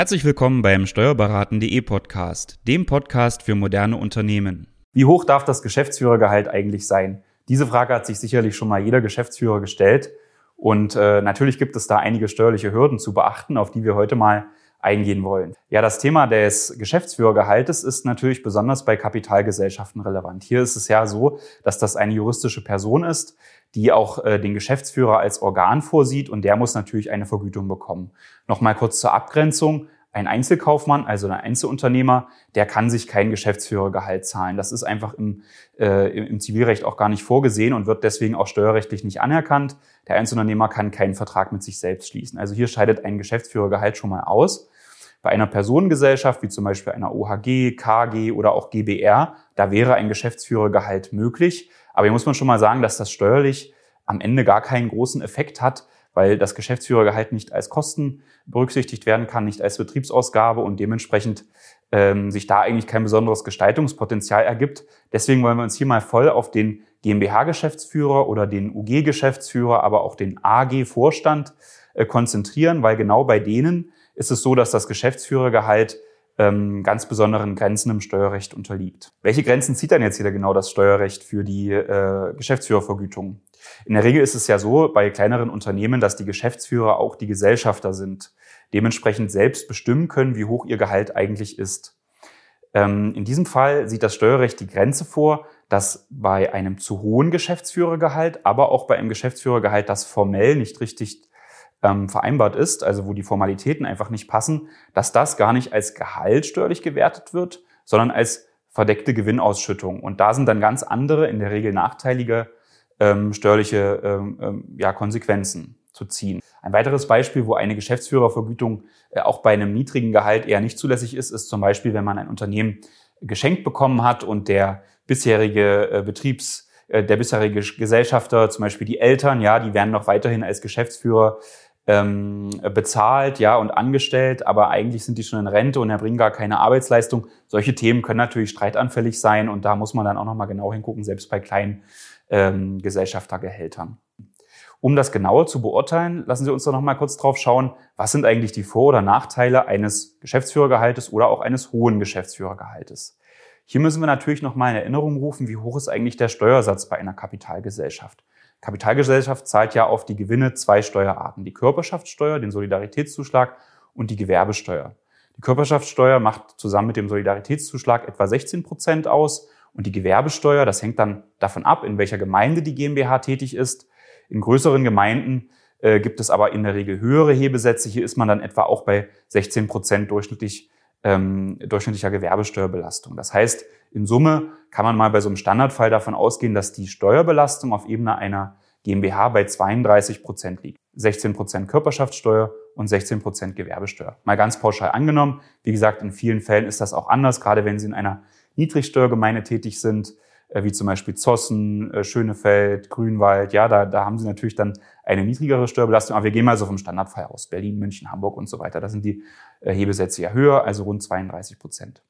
Herzlich willkommen beim Steuerberaten.de Podcast, dem Podcast für moderne Unternehmen. Wie hoch darf das Geschäftsführergehalt eigentlich sein? Diese Frage hat sich sicherlich schon mal jeder Geschäftsführer gestellt. Und äh, natürlich gibt es da einige steuerliche Hürden zu beachten, auf die wir heute mal eingehen wollen. Ja, das Thema des Geschäftsführergehaltes ist natürlich besonders bei Kapitalgesellschaften relevant. Hier ist es ja so, dass das eine juristische Person ist, die auch äh, den Geschäftsführer als Organ vorsieht und der muss natürlich eine Vergütung bekommen. Nochmal kurz zur Abgrenzung. Ein Einzelkaufmann, also ein Einzelunternehmer, der kann sich kein Geschäftsführergehalt zahlen. Das ist einfach im, äh, im Zivilrecht auch gar nicht vorgesehen und wird deswegen auch steuerrechtlich nicht anerkannt. Der Einzelunternehmer kann keinen Vertrag mit sich selbst schließen. Also hier scheidet ein Geschäftsführergehalt schon mal aus. Bei einer Personengesellschaft, wie zum Beispiel einer OHG, KG oder auch GBR, da wäre ein Geschäftsführergehalt möglich. Aber hier muss man schon mal sagen, dass das steuerlich am Ende gar keinen großen Effekt hat, weil das Geschäftsführergehalt nicht als Kosten berücksichtigt werden kann, nicht als Betriebsausgabe und dementsprechend ähm, sich da eigentlich kein besonderes Gestaltungspotenzial ergibt. Deswegen wollen wir uns hier mal voll auf den GmbH-Geschäftsführer oder den UG-Geschäftsführer, aber auch den AG-Vorstand äh, konzentrieren, weil genau bei denen ist es so, dass das Geschäftsführergehalt ähm, ganz besonderen Grenzen im Steuerrecht unterliegt. Welche Grenzen zieht dann jetzt wieder genau das Steuerrecht für die äh, Geschäftsführervergütung? In der Regel ist es ja so bei kleineren Unternehmen, dass die Geschäftsführer auch die Gesellschafter sind, dementsprechend selbst bestimmen können, wie hoch ihr Gehalt eigentlich ist. Ähm, in diesem Fall sieht das Steuerrecht die Grenze vor, dass bei einem zu hohen Geschäftsführergehalt, aber auch bei einem Geschäftsführergehalt, das formell nicht richtig ähm, vereinbart ist, also wo die Formalitäten einfach nicht passen, dass das gar nicht als Gehalt steuerlich gewertet wird, sondern als verdeckte Gewinnausschüttung. Und da sind dann ganz andere, in der Regel nachteilige ähm, steuerliche ähm, ähm, ja, Konsequenzen zu ziehen. Ein weiteres Beispiel, wo eine Geschäftsführervergütung äh, auch bei einem niedrigen Gehalt eher nicht zulässig ist, ist zum Beispiel, wenn man ein Unternehmen geschenkt bekommen hat und der bisherige äh, Betriebs äh, der bisherige Gesellschafter, zum Beispiel die Eltern, ja, die werden noch weiterhin als Geschäftsführer ähm, bezahlt, ja, und angestellt, aber eigentlich sind die schon in Rente und erbringen gar keine Arbeitsleistung. Solche Themen können natürlich streitanfällig sein und da muss man dann auch nochmal genau hingucken, selbst bei kleinen ähm, Gesellschaftergehältern. Um das genauer zu beurteilen, lassen Sie uns doch nochmal kurz drauf schauen, was sind eigentlich die Vor- oder Nachteile eines Geschäftsführergehaltes oder auch eines hohen Geschäftsführergehaltes. Hier müssen wir natürlich nochmal in Erinnerung rufen, wie hoch ist eigentlich der Steuersatz bei einer Kapitalgesellschaft. Kapitalgesellschaft zahlt ja auf die Gewinne zwei Steuerarten. Die Körperschaftssteuer, den Solidaritätszuschlag und die Gewerbesteuer. Die Körperschaftssteuer macht zusammen mit dem Solidaritätszuschlag etwa 16 Prozent aus und die Gewerbesteuer, das hängt dann davon ab, in welcher Gemeinde die GmbH tätig ist. In größeren Gemeinden äh, gibt es aber in der Regel höhere Hebesätze. Hier ist man dann etwa auch bei 16 Prozent durchschnittlich, ähm, durchschnittlicher Gewerbesteuerbelastung. Das heißt, in Summe kann man mal bei so einem Standardfall davon ausgehen, dass die Steuerbelastung auf Ebene einer GmbH bei 32 Prozent liegt. 16 Prozent Körperschaftssteuer und 16 Prozent Gewerbesteuer. Mal ganz pauschal angenommen. Wie gesagt, in vielen Fällen ist das auch anders, gerade wenn Sie in einer Niedrigsteuergemeinde tätig sind, äh, wie zum Beispiel Zossen, äh, Schönefeld, Grünwald. Ja, da, da haben Sie natürlich dann eine niedrigere Steuerbelastung. Aber wir gehen mal so vom Standardfall aus. Berlin, München, Hamburg und so weiter. Da sind die äh, Hebesätze ja höher, also rund 32 Prozent.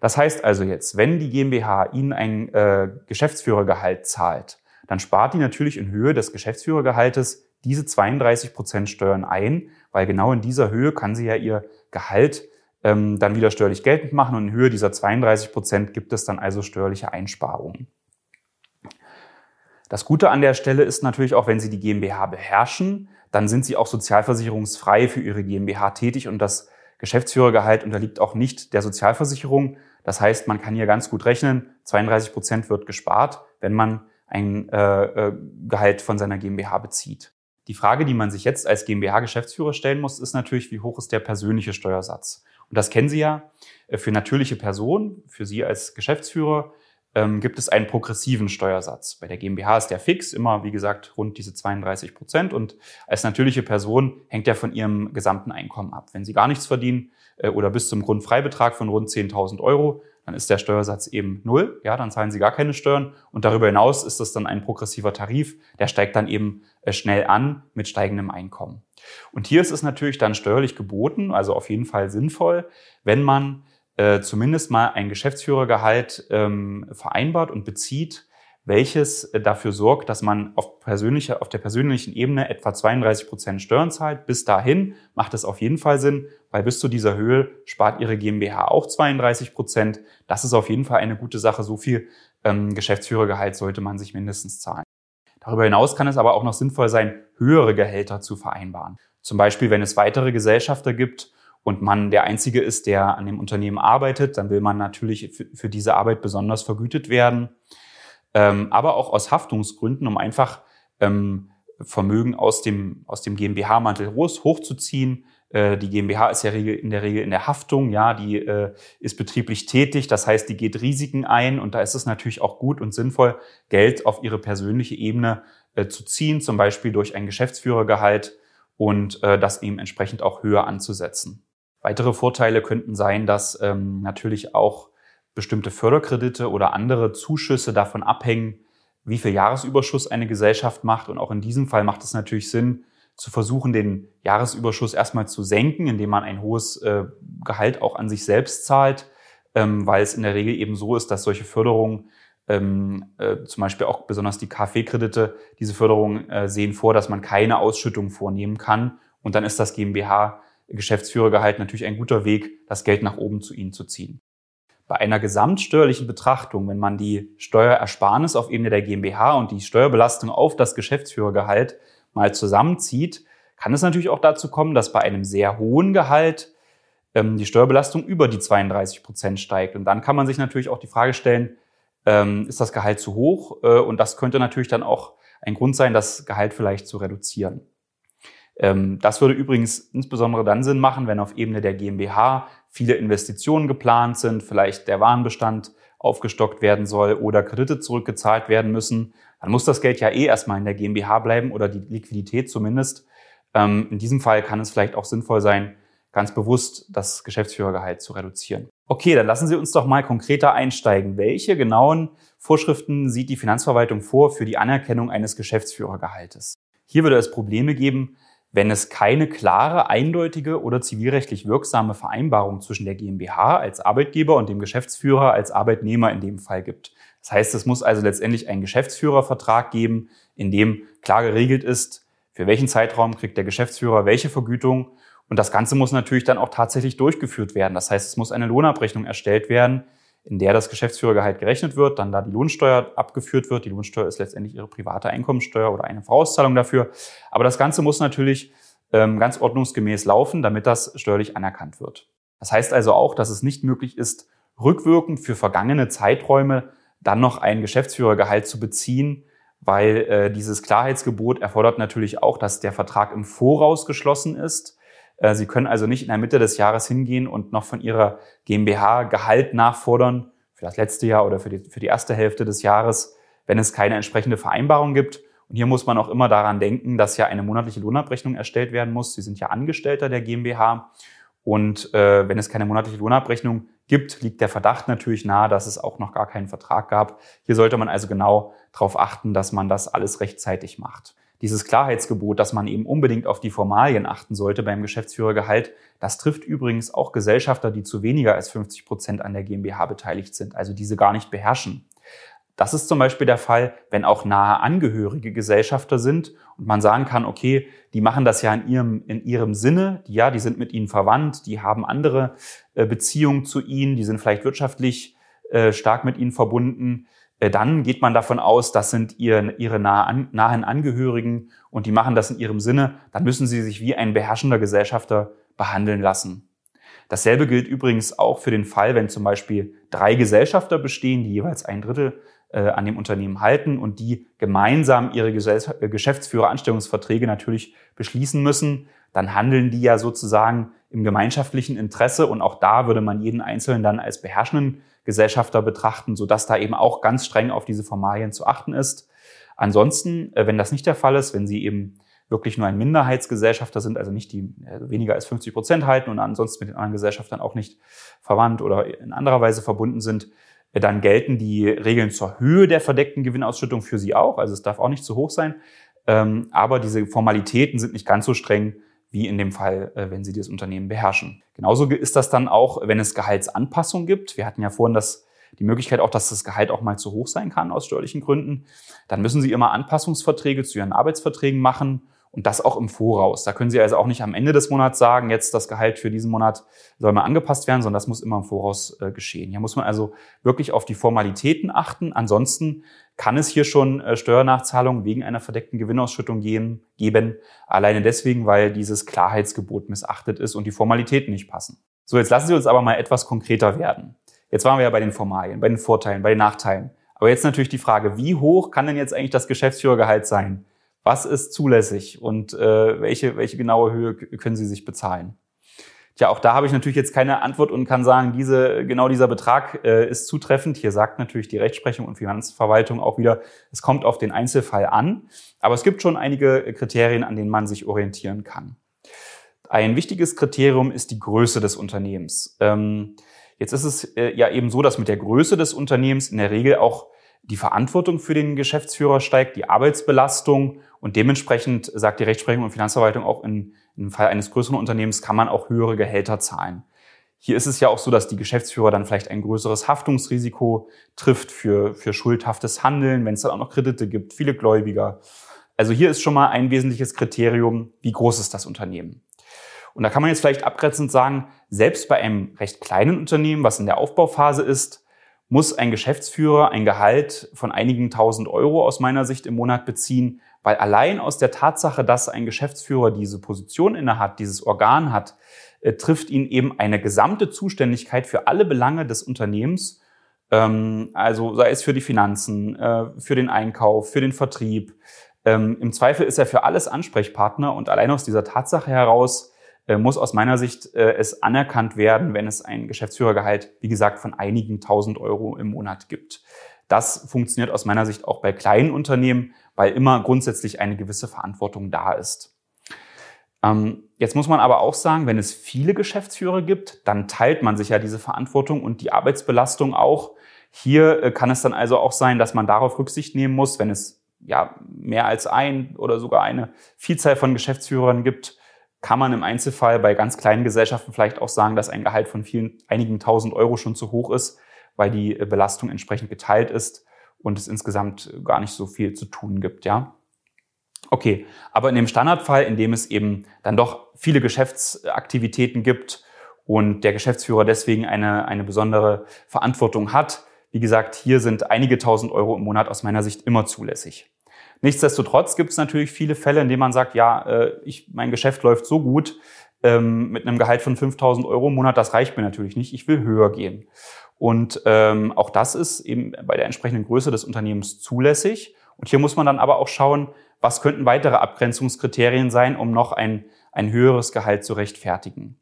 Das heißt also jetzt, wenn die GmbH Ihnen ein äh, Geschäftsführergehalt zahlt, dann spart die natürlich in Höhe des Geschäftsführergehaltes diese 32 Prozent Steuern ein, weil genau in dieser Höhe kann sie ja ihr Gehalt ähm, dann wieder steuerlich geltend machen und in Höhe dieser 32 Prozent gibt es dann also steuerliche Einsparungen. Das Gute an der Stelle ist natürlich auch, wenn Sie die GmbH beherrschen, dann sind Sie auch sozialversicherungsfrei für Ihre GmbH tätig und das Geschäftsführergehalt unterliegt auch nicht der Sozialversicherung, das heißt, man kann hier ganz gut rechnen, 32 Prozent wird gespart, wenn man ein äh, äh Gehalt von seiner GmbH bezieht. Die Frage, die man sich jetzt als GmbH-Geschäftsführer stellen muss, ist natürlich, wie hoch ist der persönliche Steuersatz? Und das kennen Sie ja. Äh, für natürliche Personen, für Sie als Geschäftsführer, ähm, gibt es einen progressiven Steuersatz. Bei der GmbH ist der fix, immer wie gesagt rund diese 32 Prozent. Und als natürliche Person hängt der von Ihrem gesamten Einkommen ab. Wenn Sie gar nichts verdienen äh, oder bis zum Grundfreibetrag von rund 10.000 Euro, dann ist der Steuersatz eben null. Ja, dann zahlen Sie gar keine Steuern. Und darüber hinaus ist das dann ein progressiver Tarif. Der steigt dann eben äh, schnell an mit steigendem Einkommen. Und hier ist es natürlich dann steuerlich geboten, also auf jeden Fall sinnvoll, wenn man äh, zumindest mal ein Geschäftsführergehalt ähm, vereinbart und bezieht, welches äh, dafür sorgt, dass man auf, persönlicher, auf der persönlichen Ebene etwa 32 Prozent Steuern zahlt. Bis dahin macht es auf jeden Fall Sinn, weil bis zu dieser Höhe spart Ihre GmbH auch 32 Prozent. Das ist auf jeden Fall eine gute Sache. So viel ähm, Geschäftsführergehalt sollte man sich mindestens zahlen. Darüber hinaus kann es aber auch noch sinnvoll sein, höhere Gehälter zu vereinbaren. Zum Beispiel, wenn es weitere Gesellschafter gibt und man der Einzige ist, der an dem Unternehmen arbeitet, dann will man natürlich für, diese Arbeit besonders vergütet werden ähm, aber auch aus Haftungsgründen, um einfach ähm, Vermögen aus dem, aus dem GmbH-Mantel hochzuziehen. Äh, die GmbH ist ja in der Regel in der Haftung, ja, die äh, ist betrieblich tätig, das heißt, die geht Risiken ein und da ist es natürlich auch gut und sinnvoll, Geld auf ihre persönliche Ebene äh, zu ziehen, zum Beispiel durch ein Geschäftsführergehalt und äh, das eben entsprechend auch höher anzusetzen. Weitere Vorteile könnten sein, dass ähm, natürlich auch bestimmte Förderkredite oder andere Zuschüsse davon abhängen, wie viel Jahresüberschuss eine Gesellschaft macht. Und auch in diesem Fall macht es natürlich Sinn, zu versuchen, den Jahresüberschuss erstmal zu senken, indem man ein hohes äh, Gehalt auch an sich selbst zahlt, ähm, weil es in der Regel eben so ist, dass solche Förderungen, ähm, äh, zum Beispiel auch besonders die KfW-Kredite, diese Förderungen äh, sehen vor, dass man keine Ausschüttung vornehmen kann. Und dann ist das GmbH-Geschäftsführergehalt natürlich ein guter Weg, das Geld nach oben zu ihnen zu ziehen. Bei einer gesamtsteuerlichen Betrachtung, wenn man die Steuerersparnis auf Ebene der GmbH und die Steuerbelastung auf das Geschäftsführergehalt mal zusammenzieht, kann es natürlich auch dazu kommen, dass bei einem sehr hohen Gehalt ähm, die Steuerbelastung über die 32 Prozent steigt. Und dann kann man sich natürlich auch die Frage stellen, ähm, ist das Gehalt zu hoch? Äh, und das könnte natürlich dann auch ein Grund sein, das Gehalt vielleicht zu reduzieren. Ähm, das würde übrigens insbesondere dann Sinn machen, wenn auf Ebene der GmbH viele Investitionen geplant sind, vielleicht der Warenbestand aufgestockt werden soll oder Kredite zurückgezahlt werden müssen. Dann muss das Geld ja eh erstmal in der GmbH bleiben oder die Liquidität zumindest. Ähm, in diesem Fall kann es vielleicht auch sinnvoll sein, ganz bewusst das Geschäftsführergehalt zu reduzieren. Okay, dann lassen Sie uns doch mal konkreter einsteigen. Welche genauen Vorschriften sieht die Finanzverwaltung vor für die Anerkennung eines Geschäftsführergehaltes? Hier würde es Probleme geben, wenn es keine klare, eindeutige oder zivilrechtlich wirksame Vereinbarung zwischen der GmbH als Arbeitgeber und dem Geschäftsführer als Arbeitnehmer in dem Fall gibt. Das heißt, es muss also letztendlich einen Geschäftsführervertrag geben, in dem klar geregelt ist, für welchen Zeitraum kriegt der Geschäftsführer welche Vergütung. Und das Ganze muss natürlich dann auch tatsächlich durchgeführt werden. Das heißt, es muss eine Lohnabrechnung erstellt werden, in der das Geschäftsführergehalt gerechnet wird, dann da die Lohnsteuer abgeführt wird. Die Lohnsteuer ist letztendlich Ihre private Einkommensteuer oder eine Vorauszahlung dafür. Aber das Ganze muss natürlich ähm, ganz ordnungsgemäß laufen, damit das steuerlich anerkannt wird. Das heißt also auch, dass es nicht möglich ist, rückwirkend für vergangene Zeiträume dann noch ein Geschäftsführergehalt zu beziehen, weil äh, dieses Klarheitsgebot erfordert natürlich auch, dass der Vertrag im Voraus geschlossen ist Sie können also nicht in der Mitte des Jahres hingehen und noch von Ihrer GmbH Gehalt nachfordern für das letzte Jahr oder für die, für die erste Hälfte des Jahres, wenn es keine entsprechende Vereinbarung gibt. Und hier muss man auch immer daran denken, dass ja eine monatliche Lohnabrechnung erstellt werden muss. Sie sind ja Angestellter der GmbH. Und äh, wenn es keine monatliche Lohnabrechnung gibt, liegt der Verdacht natürlich nahe, dass es auch noch gar keinen Vertrag gab. Hier sollte man also genau darauf achten, dass man das alles rechtzeitig macht dieses Klarheitsgebot, dass man eben unbedingt auf die Formalien achten sollte beim Geschäftsführergehalt, das trifft übrigens auch Gesellschafter, die zu weniger als 50 Prozent an der GmbH beteiligt sind, also diese gar nicht beherrschen. Das ist zum Beispiel der Fall, wenn auch nahe angehörige Gesellschafter sind und man sagen kann, okay, die machen das ja in ihrem, in ihrem Sinne, die, ja, die sind mit ihnen verwandt, die haben andere äh, Beziehungen zu ihnen, die sind vielleicht wirtschaftlich äh, stark mit ihnen verbunden. Äh, dann geht man davon aus, das sind ihre, nahen Angehörigen und die machen das in ihrem Sinne, dann müssen sie sich wie ein beherrschender Gesellschafter behandeln lassen. Dasselbe gilt übrigens auch für den Fall, wenn zum Beispiel drei Gesellschafter bestehen, die jeweils ein Drittel äh, an dem Unternehmen halten und die gemeinsam ihre äh, Geschäftsführeranstellungsverträge natürlich beschließen müssen, dann handeln die ja sozusagen im gemeinschaftlichen Interesse und auch da würde man jeden Einzelnen dann als beherrschenden Gesellschafter betrachten, sodass da eben auch ganz streng auf diese Formalien zu achten ist. Ansonsten, äh, wenn das nicht der Fall ist, wenn Sie eben wirklich nur ein Minderheitsgesellschafter sind, also nicht die also weniger als 50 Prozent halten und ansonsten mit den anderen Gesellschaftern auch nicht verwandt oder in anderer Weise verbunden sind, äh, dann gelten die Regeln zur Höhe der verdeckten Gewinnausschüttung für Sie auch. Also es darf auch nicht zu hoch sein. Ähm, aber diese Formalitäten sind nicht ganz so streng wie in dem Fall, äh, wenn Sie das Unternehmen beherrschen. Genauso ist das dann auch, wenn es Gehaltsanpassungen gibt. Wir hatten ja vorhin das die Möglichkeit auch, dass das Gehalt auch mal zu hoch sein kann aus steuerlichen Gründen. Dann müssen Sie immer Anpassungsverträge zu Ihren Arbeitsverträgen machen und das auch im Voraus. Da können Sie also auch nicht am Ende des Monats sagen, jetzt das Gehalt für diesen Monat soll mal angepasst werden, sondern das muss immer im Voraus äh, geschehen. Hier muss man also wirklich auf die Formalitäten achten. Ansonsten kann es hier schon äh, Steuernachzahlungen wegen einer verdeckten Gewinnausschüttung geben, geben. Alleine deswegen, weil dieses Klarheitsgebot missachtet ist und die Formalitäten nicht passen. So, jetzt lassen Sie uns aber mal etwas konkreter werden. Jetzt waren wir ja bei den Formalien, bei den Vorteilen, bei den Nachteilen. Aber jetzt natürlich die Frage, wie hoch kann denn jetzt eigentlich das Geschäftsführergehalt sein? Was ist zulässig und äh, welche, welche genaue Höhe können Sie sich bezahlen? Tja, auch da habe ich natürlich jetzt keine Antwort und kann sagen, diese, genau dieser Betrag äh, ist zutreffend. Hier sagt natürlich die Rechtsprechung und Finanzverwaltung auch wieder, es kommt auf den Einzelfall an. Aber es gibt schon einige Kriterien, an denen man sich orientieren kann. Ein wichtiges Kriterium ist die Größe des Unternehmens. Ähm, jetzt ist es äh, ja eben so, dass mit der Größe des Unternehmens in der Regel auch die Verantwortung für den Geschäftsführer steigt, die Arbeitsbelastung und dementsprechend sagt die Rechtsprechung und Finanzverwaltung auch in, im Fall eines größeren Unternehmens kann man auch höhere Gehälter zahlen. Hier ist es ja auch so, dass die Geschäftsführer dann vielleicht ein größeres Haftungsrisiko trifft für, für schuldhaftes Handeln, wenn es dann auch noch Kredite gibt, viele Gläubiger. Also hier ist schon mal ein wesentliches Kriterium, wie groß ist das Unternehmen. Und da kann man jetzt vielleicht abgrenzend sagen, selbst bei einem recht kleinen Unternehmen, was in der Aufbauphase ist, muss ein Geschäftsführer ein Gehalt von einigen tausend Euro aus meiner Sicht im Monat beziehen, weil allein aus der Tatsache, dass ein Geschäftsführer diese Position innehat, dieses Organ hat, äh, trifft ihn eben eine gesamte Zuständigkeit für alle Belange des Unternehmens, ähm, also sei es für die Finanzen, äh, für den Einkauf, für den Vertrieb. Ähm, Im Zweifel ist er für alles Ansprechpartner und allein aus dieser Tatsache heraus muss aus meiner Sicht äh, es anerkannt werden, wenn es ein Geschäftsführergehalt, wie gesagt, von einigen tausend Euro im Monat gibt. Das funktioniert aus meiner Sicht auch bei kleinen Unternehmen, weil immer grundsätzlich eine gewisse Verantwortung da ist. Ähm, jetzt muss man aber auch sagen, wenn es viele Geschäftsführer gibt, dann teilt man sich ja diese Verantwortung und die Arbeitsbelastung auch. Hier äh, kann es dann also auch sein, dass man darauf Rücksicht nehmen muss, wenn es ja mehr als ein oder sogar eine Vielzahl von Geschäftsführern gibt, kann man im Einzelfall bei ganz kleinen Gesellschaften vielleicht auch sagen, dass ein Gehalt von vielen, einigen tausend Euro schon zu hoch ist, weil die äh, Belastung entsprechend geteilt ist und es insgesamt gar nicht so viel zu tun gibt, ja. Okay, aber in dem Standardfall, in dem es eben dann doch viele Geschäftsaktivitäten gibt und der Geschäftsführer deswegen eine, eine besondere Verantwortung hat, wie gesagt, hier sind einige tausend Euro im Monat aus meiner Sicht immer zulässig. Nichtsdestotrotz gibt es natürlich viele Fälle, in denen man sagt, ja, äh, ich, mein Geschäft läuft so gut ähm, mit einem Gehalt von 5000 Euro im Monat, das reicht mir natürlich nicht, ich will höher gehen. Und ähm, auch das ist eben bei der entsprechenden Größe des Unternehmens zulässig. Und hier muss man dann aber auch schauen, was könnten weitere Abgrenzungskriterien sein, um noch ein, ein höheres Gehalt zu rechtfertigen.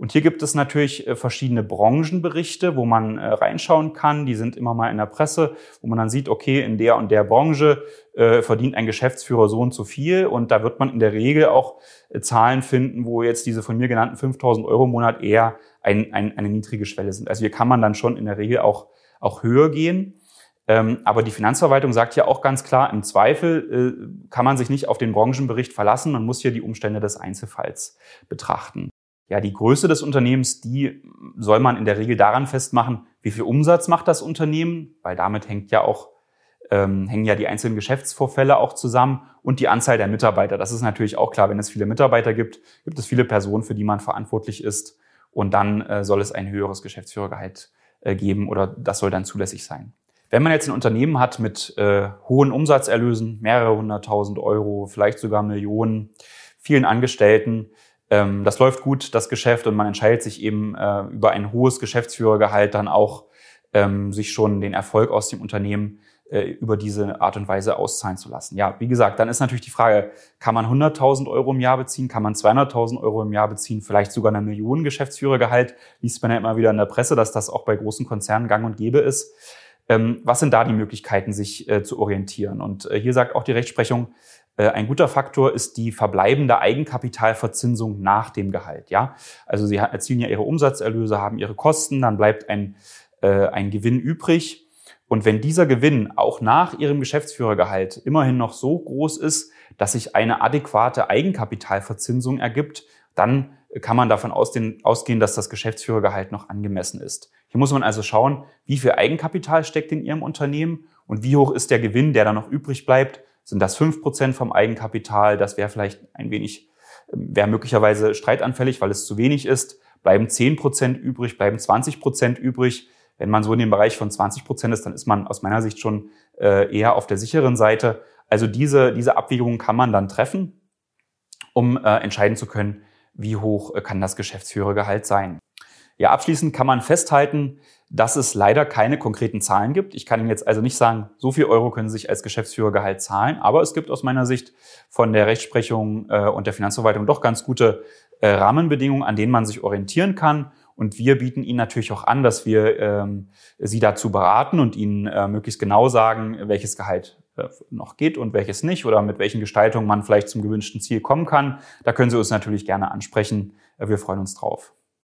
Und hier gibt es natürlich äh, verschiedene Branchenberichte, wo man äh, reinschauen kann. Die sind immer mal in der Presse, wo man dann sieht, okay, in der und der Branche äh, verdient ein Geschäftsführer so und so viel. Und da wird man in der Regel auch Zahlen finden, wo jetzt diese von mir genannten 5000 Euro im Monat eher ein, ein, eine niedrige Schwelle sind. Also hier kann man dann schon in der Regel auch, auch höher gehen. Ähm, aber die Finanzverwaltung sagt ja auch ganz klar, im Zweifel kann man sich nicht auf den Branchenbericht verlassen. Man muss hier die Umstände des Einzelfalls betrachten. Ja, die Größe des Unternehmens, die soll man in der Regel daran festmachen, wie viel Umsatz macht das Unternehmen, weil damit hängt ja auch ähm, hängen ja die einzelnen Geschäftsvorfälle auch zusammen und die Anzahl der Mitarbeiter. Das ist natürlich auch klar, wenn es viele Mitarbeiter gibt, gibt es viele Personen, für die man verantwortlich ist und dann äh, soll es ein höheres Geschäftsführergehalt äh, geben oder das soll dann zulässig sein. Wenn man jetzt ein Unternehmen hat mit äh, hohen Umsatzerlösen, mehrere hunderttausend Euro, vielleicht sogar Millionen, vielen Angestellten, ähm, das läuft gut, das Geschäft, und man entscheidet sich eben äh, über ein hohes Geschäftsführergehalt dann auch, ähm, sich schon den Erfolg aus dem Unternehmen äh, über diese Art und Weise auszahlen zu lassen. Ja, wie gesagt, dann ist natürlich die Frage, kann man 100.000 Euro im Jahr beziehen, kann man 200.000 Euro im Jahr beziehen, vielleicht sogar eine Million Geschäftsführergehalt, liest man ja immer wieder in der Presse, dass das auch bei großen Konzernen gang und gäbe ist. Ähm, was sind da die Möglichkeiten, sich äh, zu orientieren? Und äh, hier sagt auch die Rechtsprechung, ein guter Faktor ist die verbleibende Eigenkapitalverzinsung nach dem Gehalt. Ja, also Sie erzielen ja Ihre Umsatzerlöse, haben Ihre Kosten, dann bleibt ein, äh, ein Gewinn übrig. Und wenn dieser Gewinn auch nach Ihrem Geschäftsführergehalt immerhin noch so groß ist, dass sich eine adäquate Eigenkapitalverzinsung ergibt, dann kann man davon ausgehen, dass das Geschäftsführergehalt noch angemessen ist. Hier muss man also schauen, wie viel Eigenkapital steckt in Ihrem Unternehmen und wie hoch ist der Gewinn, der dann noch übrig bleibt. Sind das fünf Prozent vom Eigenkapital? Das wäre vielleicht ein wenig, wäre möglicherweise streitanfällig, weil es zu wenig ist. Bleiben zehn Prozent übrig, bleiben 20 Prozent übrig. Wenn man so in dem Bereich von 20 Prozent ist, dann ist man aus meiner Sicht schon äh, eher auf der sicheren Seite. Also diese, diese Abwägungen kann man dann treffen, um äh, entscheiden zu können, wie hoch äh, kann das Geschäftsführergehalt sein. Ja, abschließend kann man festhalten, dass es leider keine konkreten Zahlen gibt. Ich kann Ihnen jetzt also nicht sagen, so viel Euro können Sie sich als Geschäftsführergehalt zahlen, aber es gibt aus meiner Sicht von der Rechtsprechung äh, und der Finanzverwaltung doch ganz gute äh, Rahmenbedingungen, an denen man sich orientieren kann. Und wir bieten Ihnen natürlich auch an, dass wir ähm, Sie dazu beraten und Ihnen äh, möglichst genau sagen, welches Gehalt noch geht und welches nicht oder mit welchen Gestaltungen man vielleicht zum gewünschten Ziel kommen kann. Da können Sie uns natürlich gerne ansprechen. Wir freuen uns drauf.